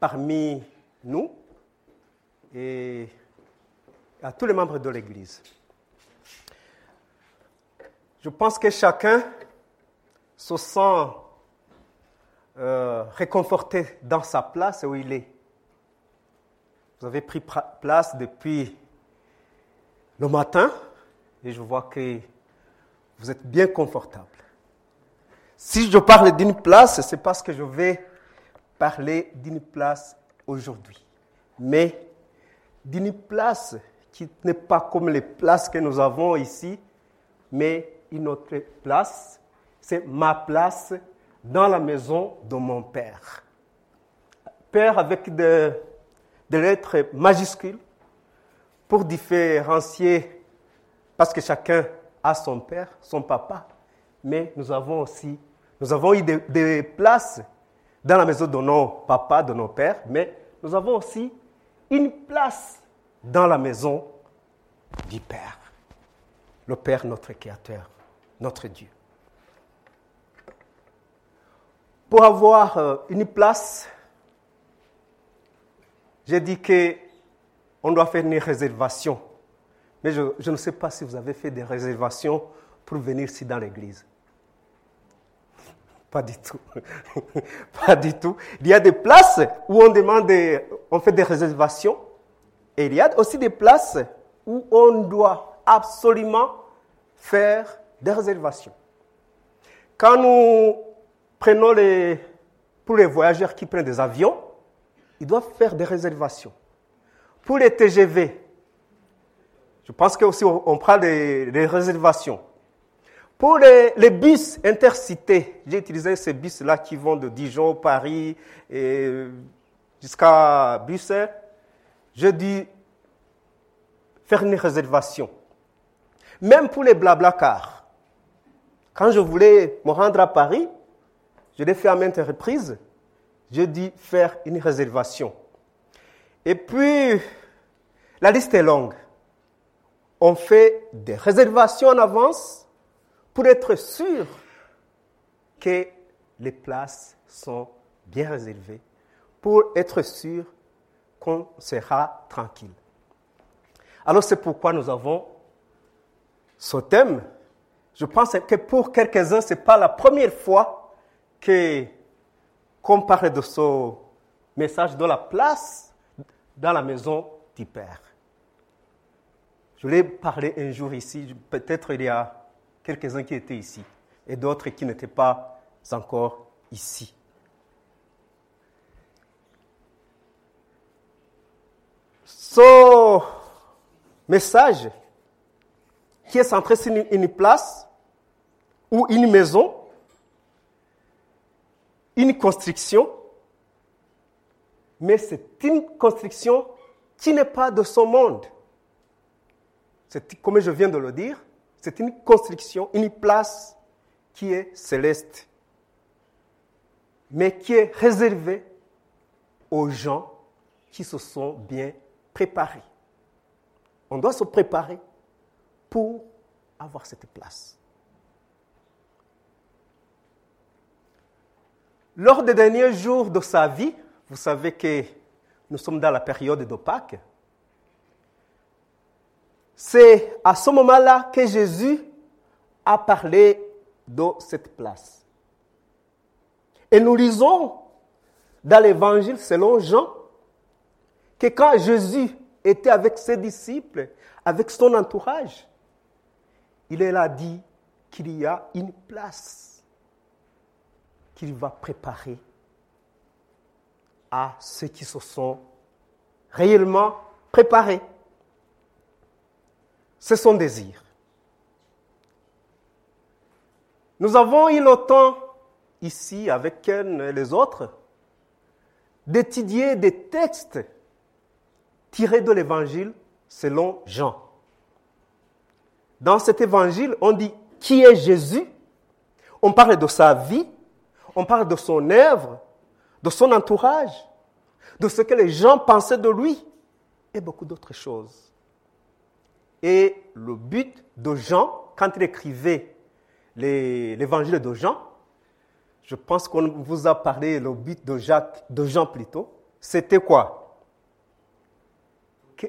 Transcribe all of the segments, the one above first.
parmi nous et à tous les membres de l'Église. Je pense que chacun se sent euh, réconforté dans sa place où il est. Vous avez pris place depuis le matin et je vois que vous êtes bien confortable. Si je parle d'une place, c'est parce que je vais parler d'une place aujourd'hui. Mais d'une place qui n'est pas comme les places que nous avons ici, mais une autre place. C'est ma place dans la maison de mon Père. Père avec des lettres majuscules pour différencier, parce que chacun a son Père, son papa, mais nous avons aussi, nous avons eu des, places dans la maison de nos papas, de nos pères, mais nous avons aussi une place dans la maison du Père. Le Père, notre Créateur, notre Dieu. Pour avoir euh, une place, j'ai dit qu'on doit faire une réservation. Mais je, je ne sais pas si vous avez fait des réservations pour venir ici dans l'église. Pas du tout. pas du tout. Il y a des places où on demande, on fait des réservations. Et il y a aussi des places où on doit absolument faire des réservations. Quand nous prenons les, pour les voyageurs qui prennent des avions, ils doivent faire des réservations. Pour les TGV, je pense qu'aussi on prend des réservations. Pour les, bus intercités, j'ai utilisé ces bus-là qui vont de Dijon, Paris et jusqu'à Bruxelles. Je dis faire une réservation. Même pour les blablacars. Quand je voulais me rendre à Paris, je l'ai fait à maintes reprises. Je dis faire une réservation. Et puis, la liste est longue. On fait des réservations en avance pour être sûr que les places sont bien réservées, pour être sûr qu'on sera tranquille. Alors c'est pourquoi nous avons ce thème. Je pense que pour quelques-uns, ce n'est pas la première fois que qu'on parle de ce message de la place dans la maison du Père. Je l'ai parlé un jour ici, peut-être il y a quelques-uns qui étaient ici et d'autres qui n'étaient pas encore ici. Ce message qui est centré sur une place ou une maison, une construction, mais c'est une construction qui n'est pas de ce monde. C'est comme je viens de le dire, c'est une construction, une place qui est céleste, mais qui est réservée aux gens qui se sont bien préparés. On doit se préparer pour avoir cette place. Lors des derniers jours de sa vie, vous savez que nous sommes dans la période de Pâques, c'est à ce moment-là que Jésus a parlé de cette place. Et nous lisons dans l'évangile selon Jean que quand Jésus était avec ses disciples, avec son entourage, il a dit qu'il y a une place qu'il va préparer à ceux qui se sont réellement préparés c'est son désir. Nous avons eu le temps ici avec les autres d'étudier des textes tirés de l'évangile selon Jean. Dans cet évangile, on dit qui est Jésus, on parle de sa vie, on parle de son œuvre, de son entourage, de ce que les gens pensaient de lui et beaucoup d'autres choses. Et le but de Jean, quand il écrivait l'évangile de Jean, je pense qu'on vous a parlé le but de, Jacques, de Jean plutôt, c'était quoi? Que,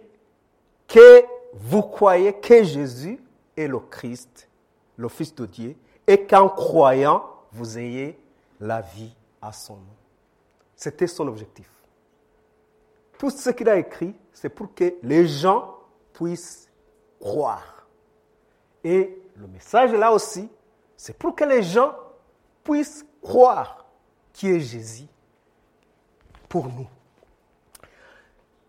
que vous croyez que Jésus est le Christ, le Fils de Dieu, et qu'en croyant, vous ayez la vie à son nom. C'était son objectif. Tout ce qu'il a écrit, c'est pour que les gens puissent croire. Et le message là aussi, c'est pour que les gens puissent croire qui est Jésus pour nous.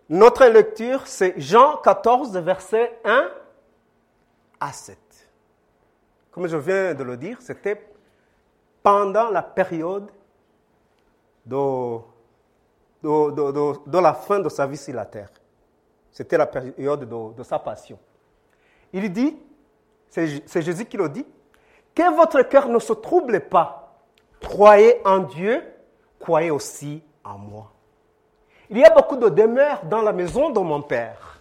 Notre lecture, c'est Jean 14, verset 1 à 7. Comme je viens de le dire, c'était pendant la période de, de, la fin de sa vie sur la terre. C'était la période de, sa passion. Il dit, c'est Jésus qui le dit, que votre cœur ne se trouble pas. Croyez en Dieu, croyez aussi en moi. Il y a beaucoup de demeures dans la maison de mon Père.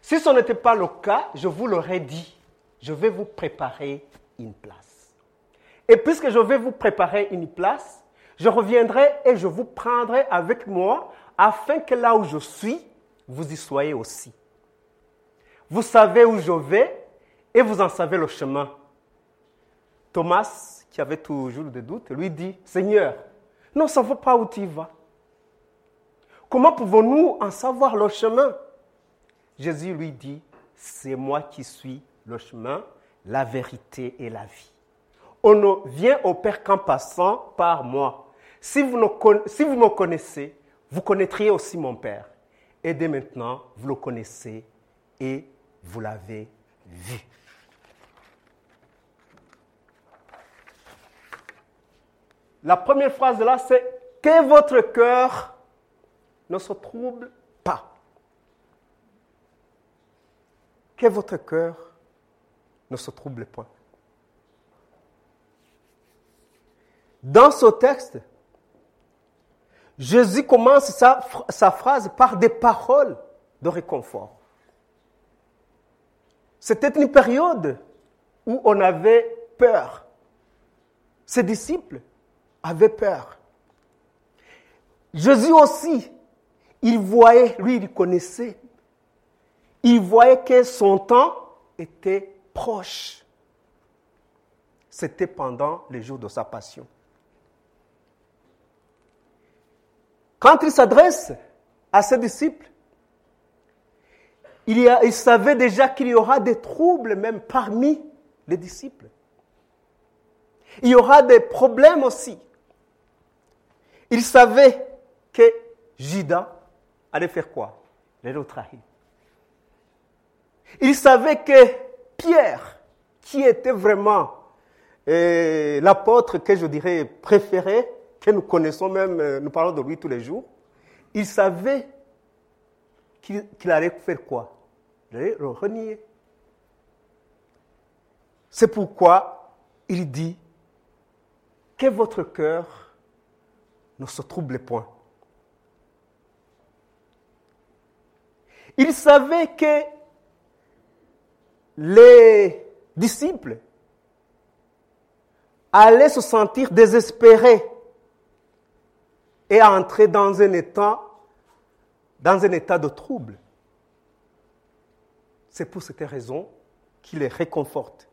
Si ce n'était pas le cas, je vous l'aurais dit, je vais vous préparer une place. Et puisque je vais vous préparer une place, je reviendrai et je vous prendrai avec moi afin que là où je suis, vous y soyez aussi. Vous savez où je vais et vous en savez le chemin. Thomas, qui avait toujours des doutes, lui dit, Seigneur, nous ne savons pas où tu vas. Comment pouvons-nous en savoir le chemin? Jésus lui dit, c'est moi qui suis le chemin, la vérité et la vie. On ne vient au Père qu'en passant par moi. Si vous, si vous me connaissez, vous connaîtriez aussi mon Père. Et dès maintenant, vous le connaissez et vous l'avez vu. La première phrase là, c'est que votre cœur ne se trouble pas. Que votre cœur ne se trouble point. Dans ce texte, Jésus commence sa, sa, phrase par des paroles de réconfort. C'était une période où on avait peur. Ses disciples avaient peur. Jésus aussi, il voyait, lui, il connaissait. Il voyait que son temps était proche. C'était pendant les jours de sa passion. Quand il s'adresse à ses disciples, il, savait déjà qu'il y aura des troubles même parmi les disciples. Il y aura des problèmes aussi. Il savait que Judas allait faire quoi? Il allait le trahir. Il savait que Pierre, qui était vraiment euh, l'apôtre que je dirais préféré, que nous connaissons même, euh, nous parlons de lui tous les jours, il savait qu'il allait faire quoi? Renier. C'est pourquoi il dit que votre cœur ne se trouble point. Il savait que les disciples allaient se sentir désespérés et entrer dans un état, dans un état de trouble. C'est pour cette raison qu'il les réconforte.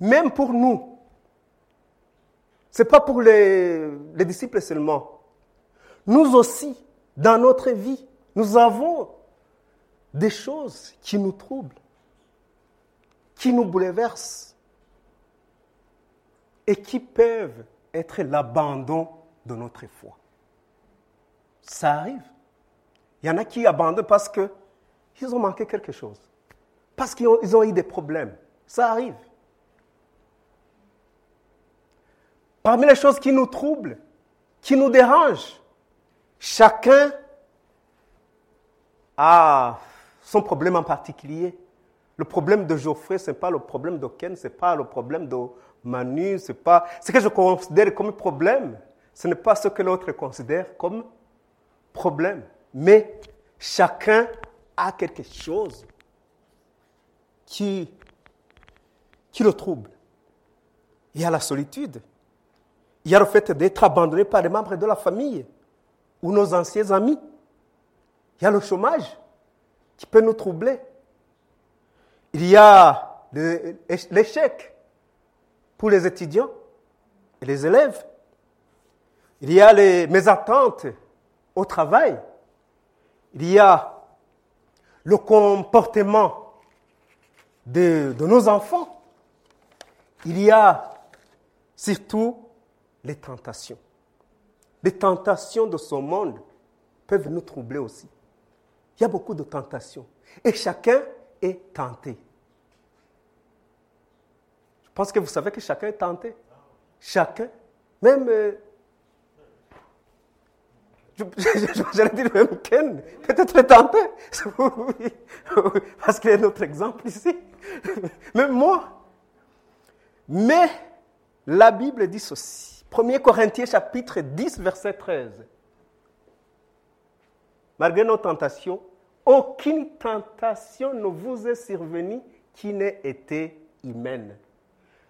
Même pour nous, ce n'est pas pour les, les disciples seulement. Nous aussi, dans notre vie, nous avons des choses qui nous troublent, qui nous bouleversent et qui peuvent être l'abandon de notre foi. Ça arrive. Il y en a qui abandonnent parce qu'ils ont manqué quelque chose, parce qu'ils ont, eu des problèmes. Ça arrive. Parmi les choses qui nous troublent, qui nous dérange. Chacun a son problème en particulier. Le problème de Geoffrey, ce n'est pas le problème de Ken, ce n'est pas le problème de Manu, c'est pas ce que je considère comme problème. Ce n'est pas ce que l'autre considère comme problème. Mais chacun a quelque chose qui, le trouble. Il y a la solitude. Il y a le fait d'être abandonné par les membres de la famille ou nos anciens amis. Il y a le chômage qui peut nous troubler. Il y a l'échec pour les étudiants et les élèves. Il y a les mésententes au travail. Il y a le comportement de, nos enfants. Il y a surtout les tentations. Les tentations de ce monde peuvent nous troubler aussi. Il y a beaucoup de tentations. Et chacun est tenté. Je pense que vous savez que chacun est tenté. Chacun. Même. J'allais dire même Ken, peut-être tenté. Parce qu'il y a notre exemple ici. Même moi. Mais la Bible dit ceci. 1 Corinthiens chapitre 10, verset 13. Malgré nos tentations, aucune tentation ne vous est survenue qui n'ait été humaine.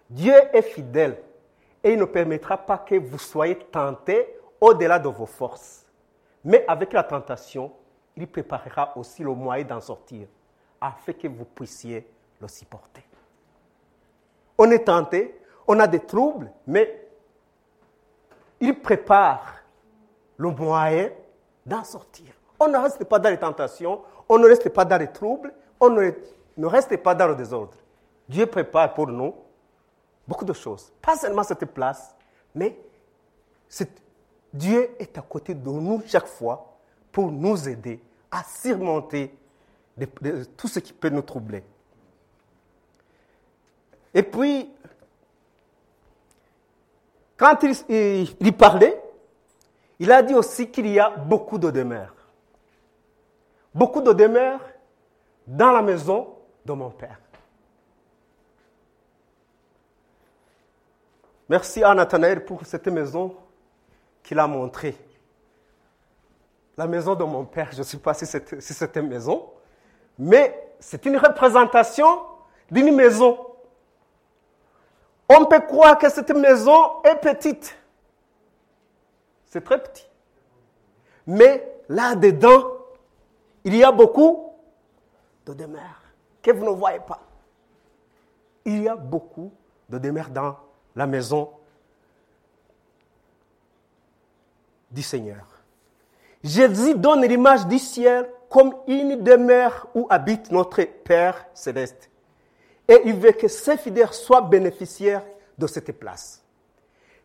Dieu est fidèle et il ne permettra pas que vous soyez tentés au-delà de vos forces. Mais avec la tentation, il préparera aussi le moyen d'en sortir, afin que vous puissiez le supporter. On est tenté, on a des troubles, mais il prépare le moyen d'en sortir. On ne reste pas dans les tentations, on ne reste pas dans les troubles, on ne, reste pas dans le désordre. Dieu prépare pour nous beaucoup de choses. Pas seulement cette place, mais Dieu est à côté de nous chaque fois pour nous aider à surmonter tout ce qui peut nous troubler. Et puis, quand il, parlait, il a dit aussi qu'il y a beaucoup de demeures. Beaucoup de demeures dans la maison de mon Père. Merci à Nathanaël pour cette maison qu'il a montrée. La maison de mon Père, je ne sais pas si c'était une maison, mais c'est une représentation d'une maison on peut croire que cette maison est petite. C'est très petit. Mais là-dedans, il y a beaucoup de demeures que vous ne voyez pas. Il y a beaucoup de demeures dans la maison du Seigneur. Jésus donne l'image du ciel comme une demeure où habite notre Père céleste. Et il veut que ses fidèles soient bénéficiaires de cette place.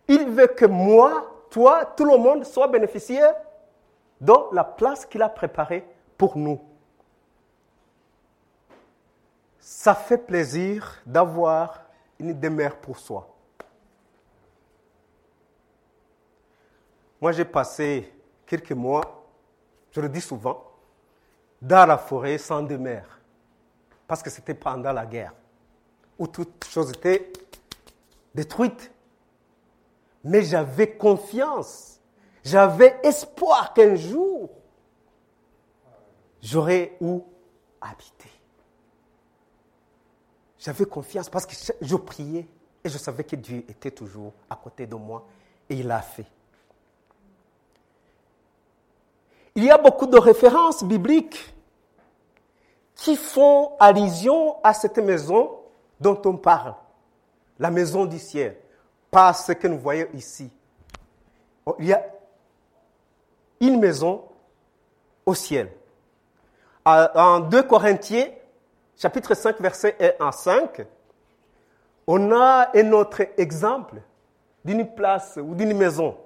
Il veut que moi, toi, tout le monde soit bénéficiaire de la place qu'il a préparée pour nous. Ça fait plaisir d'avoir une demeure pour soi. Moi, j'ai passé quelques mois, je le dis souvent, dans la forêt sans demeure, parce que c'était pendant la guerre où toute chose était détruite. Mais j'avais confiance, j'avais espoir qu'un jour, j'aurais où habiter. J'avais confiance parce que je priais et je savais que Dieu était toujours à côté de moi et il l'a fait. Il y a beaucoup de références bibliques qui font allusion à cette maison dont on parle, la maison du ciel, pas ce que nous voyons ici. Oh, il y a une maison au ciel. En 2 Corinthiens, chapitre 5, verset 1 à 5, on a un autre exemple d'une place ou d'une maison.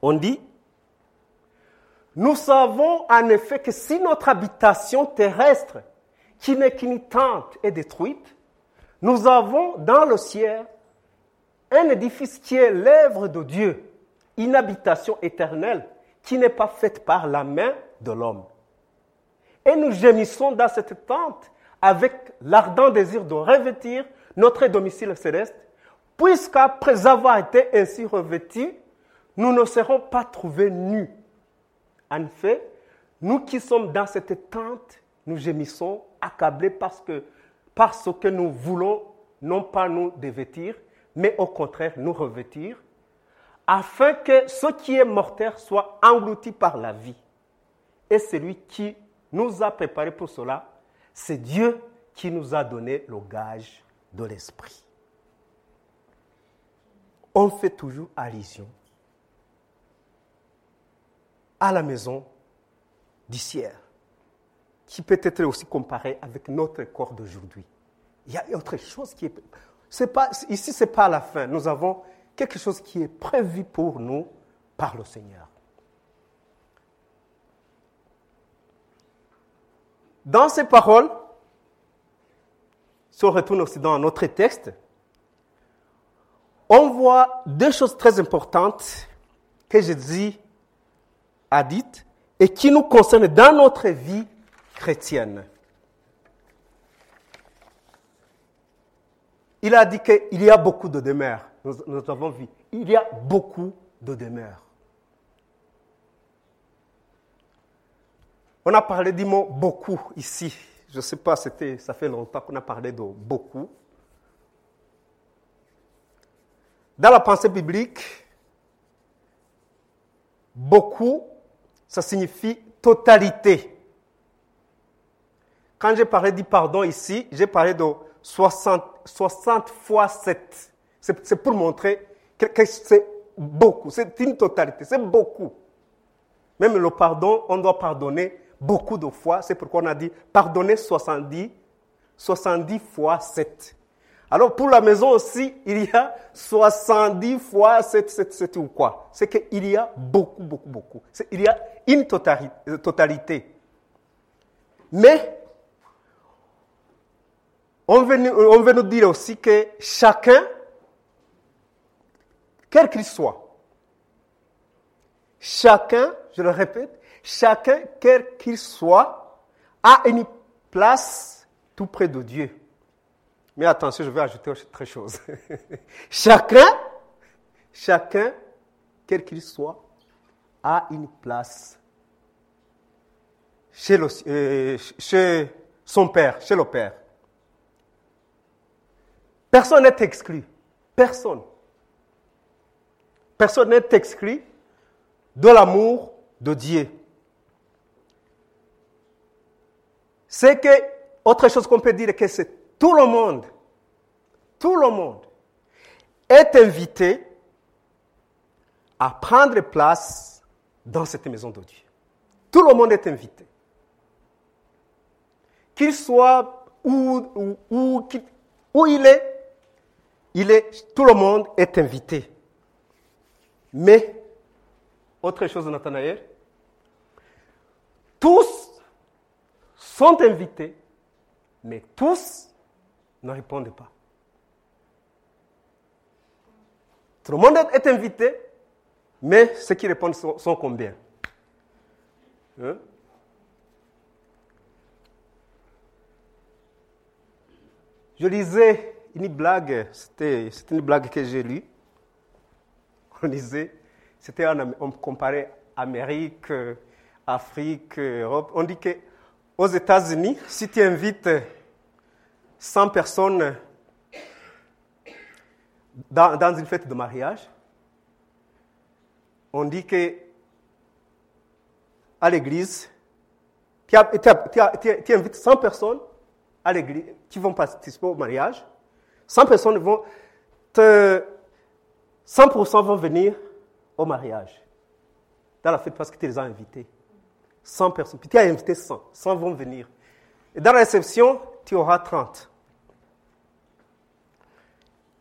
On dit, nous savons en effet que si notre habitation terrestre, qui n'est qu'une tente, est détruite, nous avons dans le ciel un édifice qui est l'œuvre de Dieu, une habitation éternelle qui n'est pas faite par la main de l'homme. Et nous gémissons dans cette tente avec l'ardent désir de revêtir notre domicile céleste, puisqu'après avoir été ainsi revêtus, nous ne serons pas trouvés nus. En fait, nous qui sommes dans cette tente, nous gémissons, accablés parce que, que nous voulons non pas nous dévêtir, mais au contraire nous revêtir, afin que ce qui est mortel soit englouti par la vie. Et celui qui nous a préparé pour cela, c'est Dieu qui nous a donné le gage de l'Esprit. On fait toujours allusion à la maison du ciel, qui peut être aussi comparée avec notre corps d'aujourd'hui. Il y a autre chose qui est... pas, ici, ce n'est pas la fin. Nous avons quelque chose qui est prévu pour nous par le Seigneur. Dans ces paroles, si on retourne aussi dans notre texte, on voit deux choses très importantes que Jésus a dites et qui nous concernent dans notre vie chrétienne. Il a dit qu'il y a beaucoup de demeures. Nous, nous, avons vu. Il y a beaucoup de demeures. On a parlé du mot beaucoup ici. Je ne sais pas, c'était, ça fait longtemps qu'on a parlé de beaucoup. Dans la pensée biblique, beaucoup, ça signifie totalité. Quand j'ai parlé du pardon ici, j'ai parlé de 60, 60 fois 7. C'est pour montrer que, c'est beaucoup, c'est une totalité, c'est beaucoup. Même le pardon, on doit pardonner beaucoup de fois. C'est pourquoi on a dit pardonner 70, 70 fois 7. Alors pour la maison aussi, il y a 70 fois 7, 7, 7 ou quoi C'est qu'il y a beaucoup, beaucoup, beaucoup. Il y a une totalité. Mais on veut, on veut nous dire aussi que chacun, quel qu'il soit, chacun, je le répète, chacun, quel qu'il soit, a une place tout près de Dieu. Mais attention, je vais ajouter autre chose. chacun, chacun, quel qu'il soit, a une place chez, euh, chez son Père, chez le Père. Personne n'est exclu. Personne. Personne n'est exclu de l'amour de Dieu. C'est que, autre chose qu'on peut dire, que c'est tout le monde, tout le monde est invité à prendre place dans cette maison de Dieu. Tout le monde est invité. Qu'il soit où, où, il est, il est, tout le monde est invité. Mais, autre chose, Nathanaël, tous sont invités, mais tous ne répondent pas. Tout le monde est invité, mais ceux qui répondent sont, combien? Hein? Je lisais une blague, c'était une blague que j'ai lue. On disait, c'était on comparait Amérique, Afrique, Europe. On dit que aux États-Unis, si tu invites 100 personnes dans, dans, une fête de mariage, on dit que à l'église, tu, invites 100 personnes à l'église qui vont participer au mariage. 100 personnes vont te, 100% vont venir au mariage, dans la fête parce que tu les as invités. 100 personnes. Puis tu as invité 100. 100 vont venir. Et dans la réception, tu auras 30.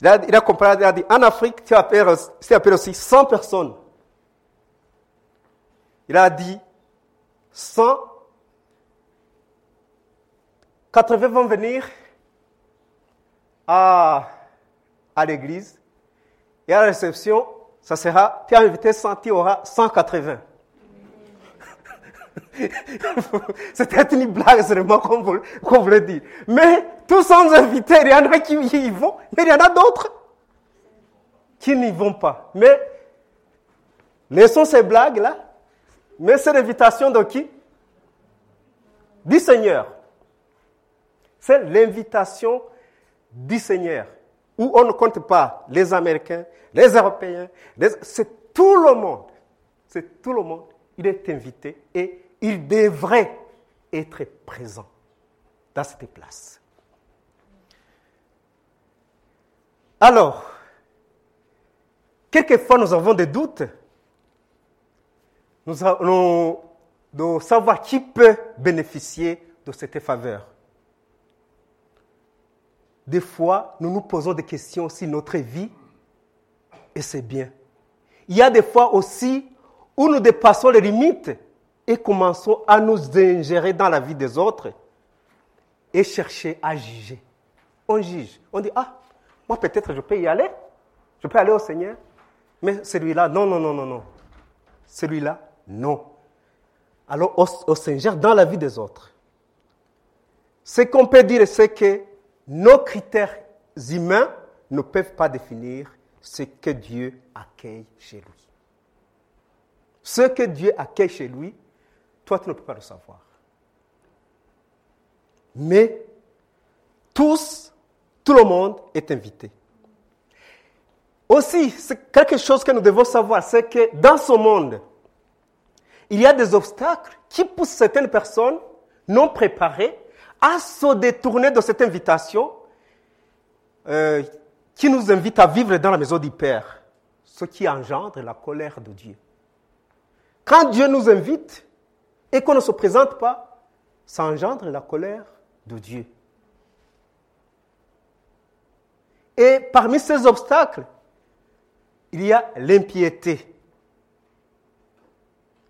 Il a, il a comparé, il a dit, en Afrique, tu appelles, aussi 100 personnes. Il a dit, 100, 80 vont venir à, l'église. Et à la réception, ça sera, tu as invité 100, tu auras 180. C'était une blague vraiment qu'on voulait, dire. Mais tous sans invités, il y en a qui y vont, mais il y en a d'autres qui n'y vont pas. Mais laissons ces blagues-là. Mais c'est l'invitation de qui? Du Seigneur. C'est l'invitation du Seigneur. Où on ne compte pas les Américains, les Européens, c'est tout le monde. C'est tout le monde. Il est invité et il devrait être présent dans cette place. Alors, quelquefois nous avons des doutes. Nous allons de savoir qui peut bénéficier de cette faveur. Des fois, nous nous posons des questions sur notre vie et c'est bien. Il y a des fois aussi où nous dépassons les limites et commençons à nous ingérer dans la vie des autres et chercher à juger. On juge. On dit, ah, moi peut-être je peux y aller. Je peux aller au Seigneur. Mais celui-là, non, non, non, non, non. Celui-là, non. Alors on, s'ingère dans la vie des autres. Ce qu'on peut dire, c'est que nos critères humains ne peuvent pas définir ce que Dieu accueille chez lui. Ce que Dieu accueille chez lui, toi, tu ne peux pas le savoir. Mais tous, tout le monde est invité. Aussi, c'est quelque chose que nous devons savoir, c'est que dans ce monde, il y a des obstacles qui poussent certaines personnes non préparées à se détourner de cette invitation euh, qui nous invite à vivre dans la maison du Père, ce qui engendre la colère de Dieu. Quand Dieu nous invite, et qu'on ne se présente pas, ça engendre la colère de Dieu. Et parmi ces obstacles, il y a l'impiété.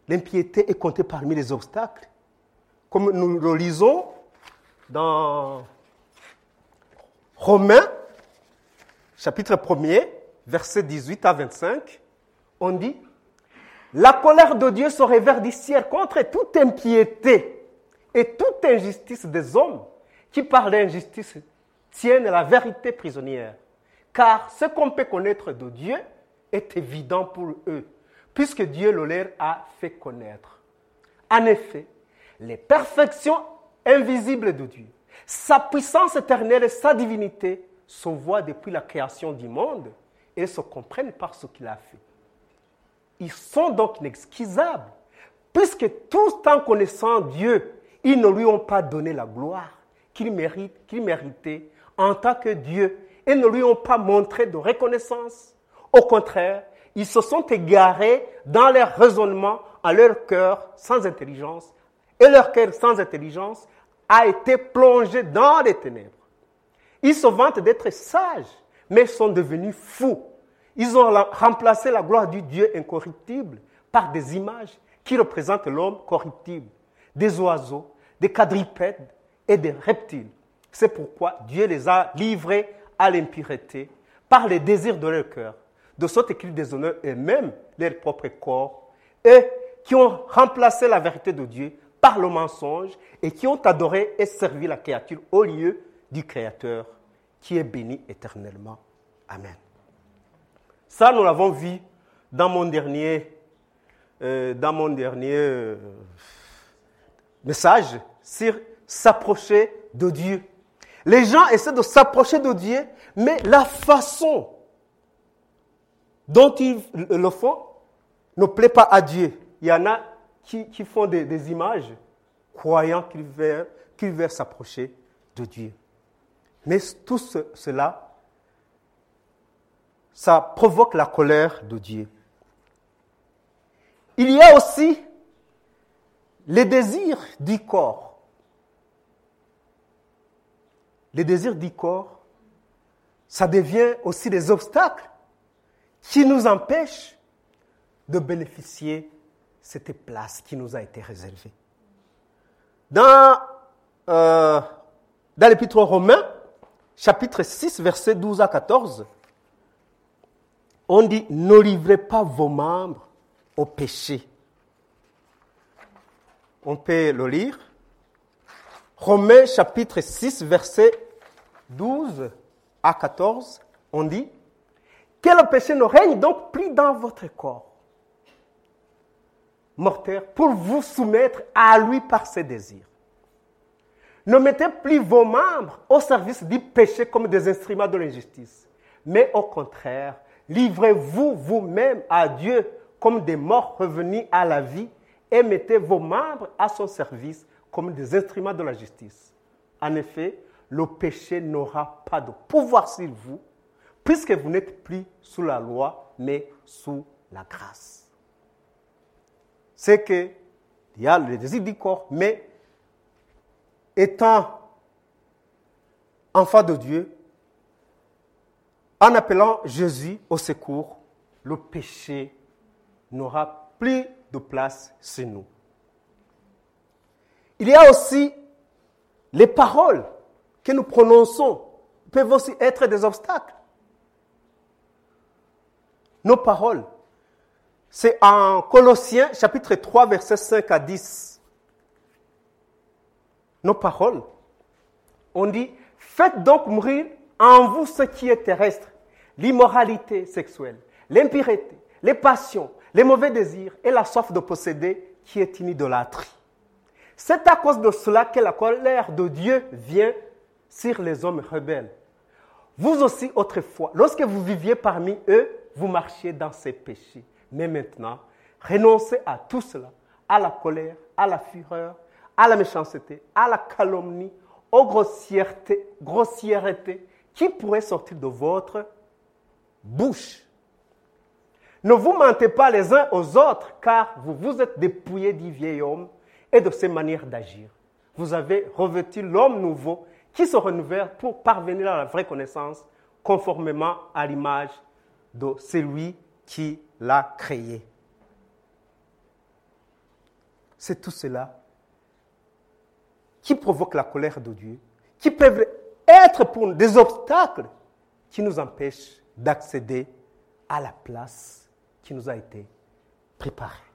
L'impiété est comptée parmi les obstacles. Comme nous le lisons dans Romains, chapitre 1er, versets 18 à 25, on dit la colère de Dieu se révère du ciel contre toute impiété et toute injustice des hommes qui, par l'injustice, tiennent la vérité prisonnière. Car ce qu'on peut connaître de Dieu est évident pour eux, puisque Dieu le leur a fait connaître. En effet, les perfections invisibles de Dieu, sa puissance éternelle et sa divinité se voient depuis la création du monde et se comprennent par ce qu'il a fait. Ils sont donc inexcusables, puisque tous en connaissant Dieu, ils ne lui ont pas donné la gloire qu'il mérite, qu'il méritait en tant que Dieu, et ne lui ont pas montré de reconnaissance. Au contraire, ils se sont égarés dans leur raisonnement à leur cœur sans intelligence, et leur cœur sans intelligence a été plongé dans les ténèbres. Ils se vantent d'être sages, mais sont devenus fous ils ont remplacé la gloire du Dieu incorruptible par des images qui représentent l'homme corruptible, des oiseaux, des quadrupèdes et des reptiles. C'est pourquoi Dieu les a livrés à l'impureté par les désirs de leur cœur, de sorte qu'ils déshonorent eux-mêmes leur propre corps, et qui ont remplacé la vérité de Dieu par le mensonge et qui ont adoré et servi la créature au lieu du Créateur qui est béni éternellement. Amen. Ça, nous l'avons vu dans mon dernier, euh, dans mon dernier euh, message sur s'approcher de Dieu. Les gens essaient de s'approcher de Dieu, mais la façon dont ils le font ne plaît pas à Dieu. Il y en a qui, font des, images croyant qu'ils veulent, s'approcher de Dieu. Mais tout cela ça provoque la colère de Dieu. Il y a aussi les désirs du corps. Les désirs du corps, ça devient aussi des obstacles qui nous empêchent de bénéficier de cette place qui nous a été réservée. Dans, euh, dans l'Épître aux Romains, chapitre 6, versets 12 à 14, on dit ne livrez pas vos membres au péché. On peut le lire. Romains chapitre 6, verset 12 à 14, on dit que le péché ne règne donc plus dans votre corps mortel pour vous soumettre à lui par ses désirs? Ne mettez plus vos membres au service du péché comme des instruments de l'injustice, mais au contraire, livrez-vous vous-même à Dieu comme des morts revenus à la vie et mettez vos membres à son service comme des instruments de la justice. En effet, le péché n'aura pas de pouvoir sur vous, puisque vous n'êtes plus sous la loi, mais sous la grâce. C'est que il y a le désir du corps, mais étant enfant de Dieu, en appelant Jésus au secours, le péché n'aura plus de place chez nous. Il y a aussi les paroles que nous prononçons peuvent aussi être des obstacles. Nos paroles. C'est en Colossiens chapitre 3 versets 5 à 10. Nos paroles. On dit, faites donc mourir en vous ce qui est terrestre, l'immoralité sexuelle, l'impureté, les passions, les mauvais désirs et la soif de posséder qui est une idolâtrie. C'est à cause de cela que la colère de Dieu vient sur les hommes rebelles. Vous aussi, autrefois, lorsque vous viviez parmi eux, vous marchiez dans ces péchés. Mais maintenant, renoncez à tout cela, à la colère, à la fureur, à la méchanceté, à la calomnie, aux grossièretés, grossièretés qui pourraient sortir de votre bouche. Ne vous mentez pas les uns aux autres, car vous vous êtes dépouillés du vieil homme et de ses manières d'agir. Vous avez revêtu l'homme nouveau qui se renouvelle pour parvenir à la vraie connaissance conformément à l'image de celui qui l'a créé. C'est tout cela qui provoque la colère de Dieu, qui peuvent être pour nous des obstacles qui nous empêchent d'accéder à la place qui nous a été préparée.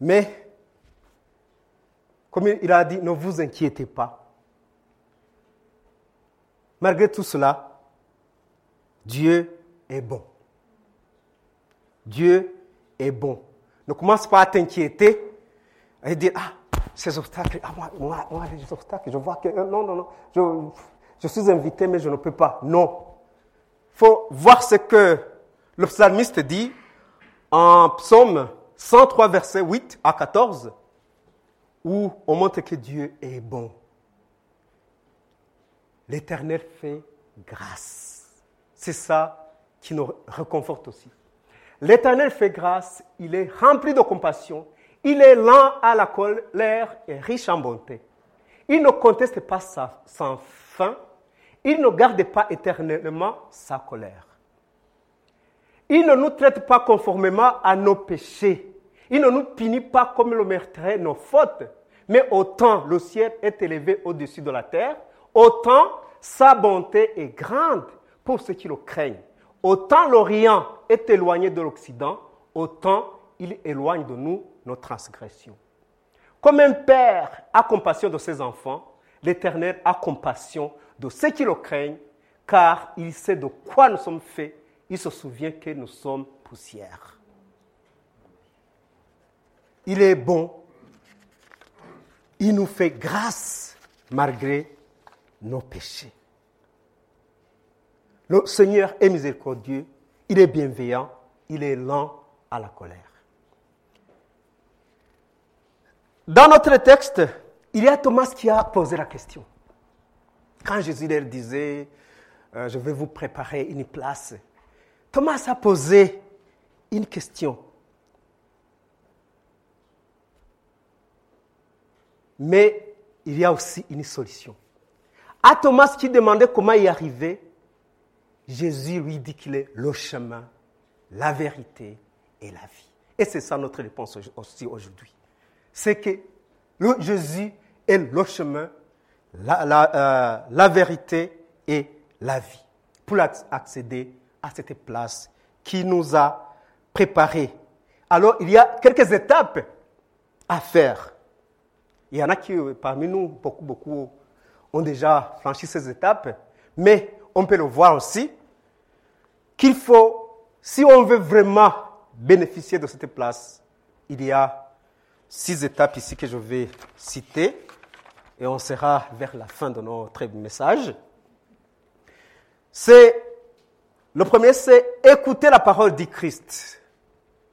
Mais, comme il a dit, ne vous inquiétez pas. Malgré tout cela, Dieu est bon. Dieu est bon. Ne commence pas à t'inquiéter et dire, ah, ces obstacles, ah, moi, moi, les obstacles, je vois que, euh, non, non, non, je, je suis invité, mais je ne peux pas. Non. Il faut voir ce que le psalmiste dit en psaume 103, verset 8 à 14, où on montre que Dieu est bon. L'Éternel fait grâce. C'est ça qui nous réconforte aussi. L'Éternel fait grâce, il est rempli de compassion, il est lent à la colère et riche en bonté. Il ne conteste pas sa, sans fin, il ne garde pas éternellement sa colère. Il ne nous traite pas conformément à nos péchés. Il ne nous punit pas comme le meurtrier nos fautes. Mais autant le ciel est élevé au-dessus de la terre, autant sa bonté est grande pour ceux qui le craignent. Autant l'Orient est éloigné de l'Occident, autant il éloigne de nous nos transgressions. Comme un père a compassion de ses enfants, l'Éternel a compassion de ceux qui le craignent, car il sait de quoi nous sommes faits. Il se souvient que nous sommes poussière. Il est bon. Il nous fait grâce malgré nos péchés. Le Seigneur est miséricordieux, il est bienveillant, il est lent à la colère. Dans notre texte, il y a Thomas qui a posé la question. Quand Jésus leur disait, euh, je vais vous préparer une place, Thomas a posé une question. Mais il y a aussi une solution. À Thomas qui demandait comment y arriver, Jésus lui dit qu'il est le chemin, la vérité et la vie. Et c'est ça notre réponse aussi aujourd'hui. C'est que Jésus est le chemin, la, la, euh, la vérité et la vie. pour accéder cette place qui nous a préparés. Alors, il y a quelques étapes à faire. Il y en a qui, parmi nous, beaucoup, beaucoup, ont déjà franchi ces étapes, mais on peut le voir aussi qu'il faut, si on veut vraiment bénéficier de cette place, il y a six étapes ici que je vais citer et on sera vers la fin de notre message. C'est le premier, c'est écouter la parole du Christ.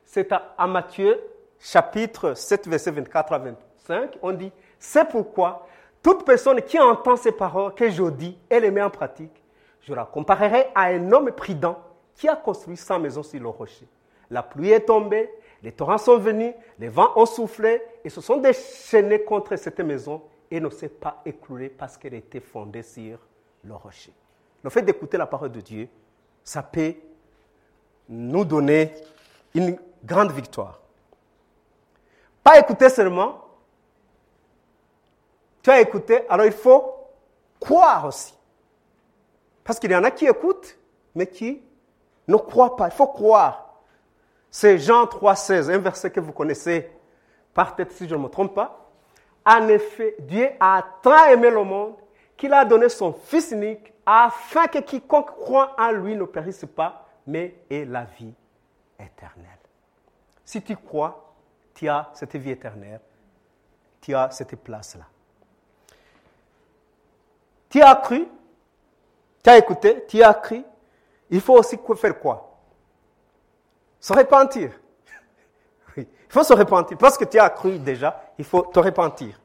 C'est à, Matthieu chapitre 7, verset 24 à 25. On dit, c'est pourquoi toute personne qui entend ces paroles que je dis et les met en pratique, je la comparerai à un homme prudent qui a construit sa maison sur le rocher. La pluie est tombée, les torrents sont venus, les vents ont soufflé et se sont déchaînés contre cette maison et ne s'est pas écroulée parce qu'elle était fondée sur le rocher. Le fait d'écouter la parole de Dieu, ça peut nous donner une grande victoire. Pas écouter seulement. Tu as écouté, alors il faut croire aussi. Parce qu'il y en a qui écoutent, mais qui ne croient pas. Il faut croire. C'est Jean 3,16, un verset que vous connaissez par tête si je ne me trompe pas. En effet, Dieu a tant aimé le monde qu'il a donné son Fils unique afin que quiconque croit en lui ne périsse pas, mais ait la vie éternelle. Si tu crois, tu as cette vie éternelle, tu as cette place-là. Tu as cru, tu as écouté, tu as cru, il faut aussi faire quoi? Se repentir. Il faut se repentir. Parce que tu as cru déjà, il faut te repentir.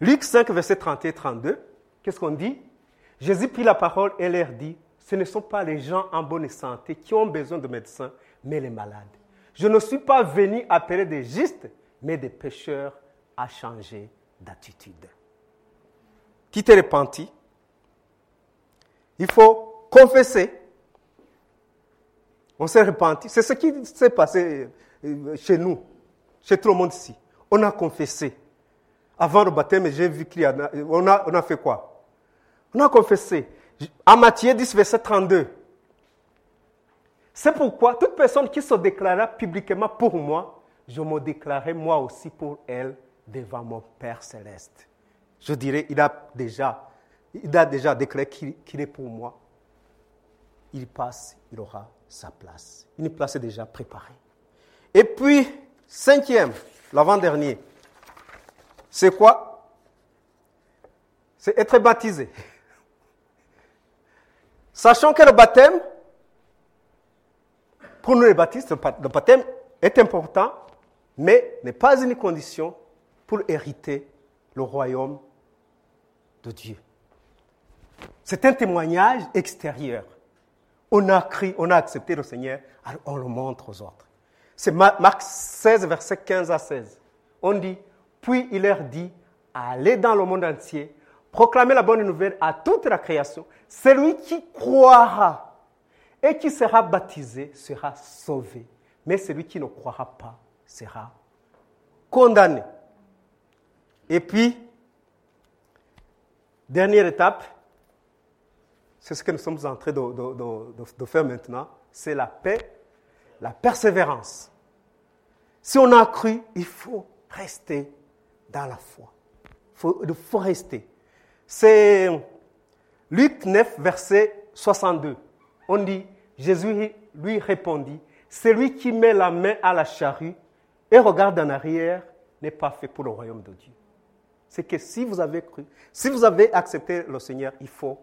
Luc 5, verset 30 et 32, qu'est-ce qu'on dit? Jésus prit la parole et leur dit, ce ne sont pas les gens en bonne santé qui ont besoin de médecins, mais les malades. Je ne suis pas venu appeler des justes, mais des pécheurs à changer d'attitude. Qui t'est repenti? Il faut confesser. On s'est repenti. C'est ce qui s'est passé euh, chez nous, chez tout le monde ici. On a confessé. Avant le baptême, j'ai vu qu'il on a fait quoi? On a confessé. En Matthieu 10, verset 32. C'est pourquoi toute personne qui se déclarera publiquement pour moi, je me déclarerai moi aussi pour elle devant mon Père céleste. Je dirais, il a déjà, il a déjà déclaré qu'il est pour moi. Il passe, il aura sa place. Une place est déjà préparée. Et puis, cinquième, l'avant-dernier, c'est quoi? C'est être baptisé. Sachant que le baptême, pour nous les baptistes, le baptême est important, mais n'est pas une condition pour hériter le royaume de Dieu. C'est un témoignage extérieur. On a cru, on a accepté le Seigneur, on le montre aux autres. C'est Marc 16, verset 15 à 16. On dit, puis il leur dit, allez dans le monde entier, proclamez la bonne nouvelle à toute la création. Celui qui croira et qui sera baptisé sera sauvé. Mais celui qui ne croira pas sera condamné. Et puis, dernière étape, c'est ce que nous sommes en train de, faire maintenant, c'est la paix, la persévérance. Si on a cru, il faut rester dans la foi. Il faut rester. C'est Luc 9, verset 62 on dit, Jésus lui répondit, celui qui met la main à la charrue et regarde en arrière n'est pas fait pour le royaume de Dieu. C'est que si vous avez cru, si vous avez accepté le Seigneur, il faut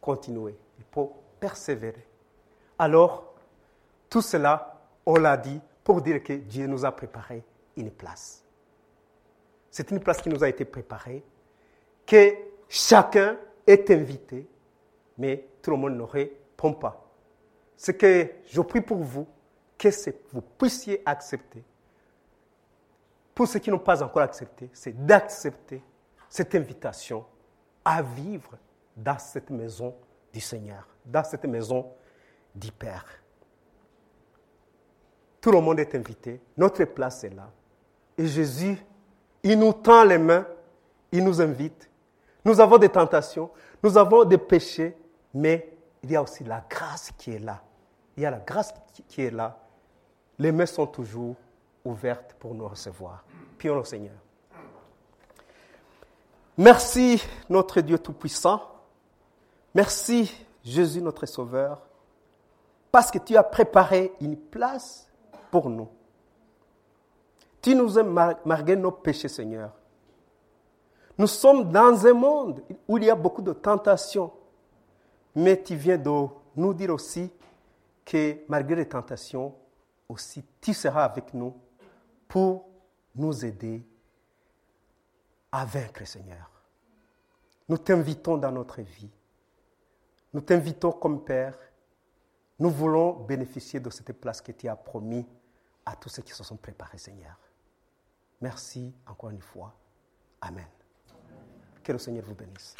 continuer, il faut persévérer. Alors, tout cela, on l'a dit pour dire que Dieu nous a préparé une place. C'est une place qui nous a été préparée, que chacun est invité, mais tout le monde n'aurait pas. Ce que je prie pour vous, que vous puissiez accepter. Pour ceux qui n'ont pas encore accepté, c'est d'accepter cette invitation à vivre dans cette maison du Seigneur, dans cette maison du Père. Tout le monde est invité, notre place est là. Et Jésus, il nous tend les mains, il nous invite. Nous avons des tentations, nous avons des péchés, mais il y a aussi la grâce qui est là. Il y a la grâce qui est là. Les mains sont toujours ouvertes pour nous recevoir. Prions le Seigneur. Merci notre Dieu Tout-Puissant. Merci Jésus notre Sauveur. Parce que tu as préparé une place pour nous. Tu nous as marqué nos péchés, Seigneur. Nous sommes dans un monde où il y a beaucoup de tentations. Mais tu viens de nous dire aussi que malgré les tentations, aussi tu seras avec nous pour nous aider à vaincre, Seigneur. Nous t'invitons dans notre vie. Nous t'invitons comme Père. Nous voulons bénéficier de cette place que tu as promis à tous ceux qui se sont préparés, Seigneur. Merci encore une fois. Amen. que o Senhor vos.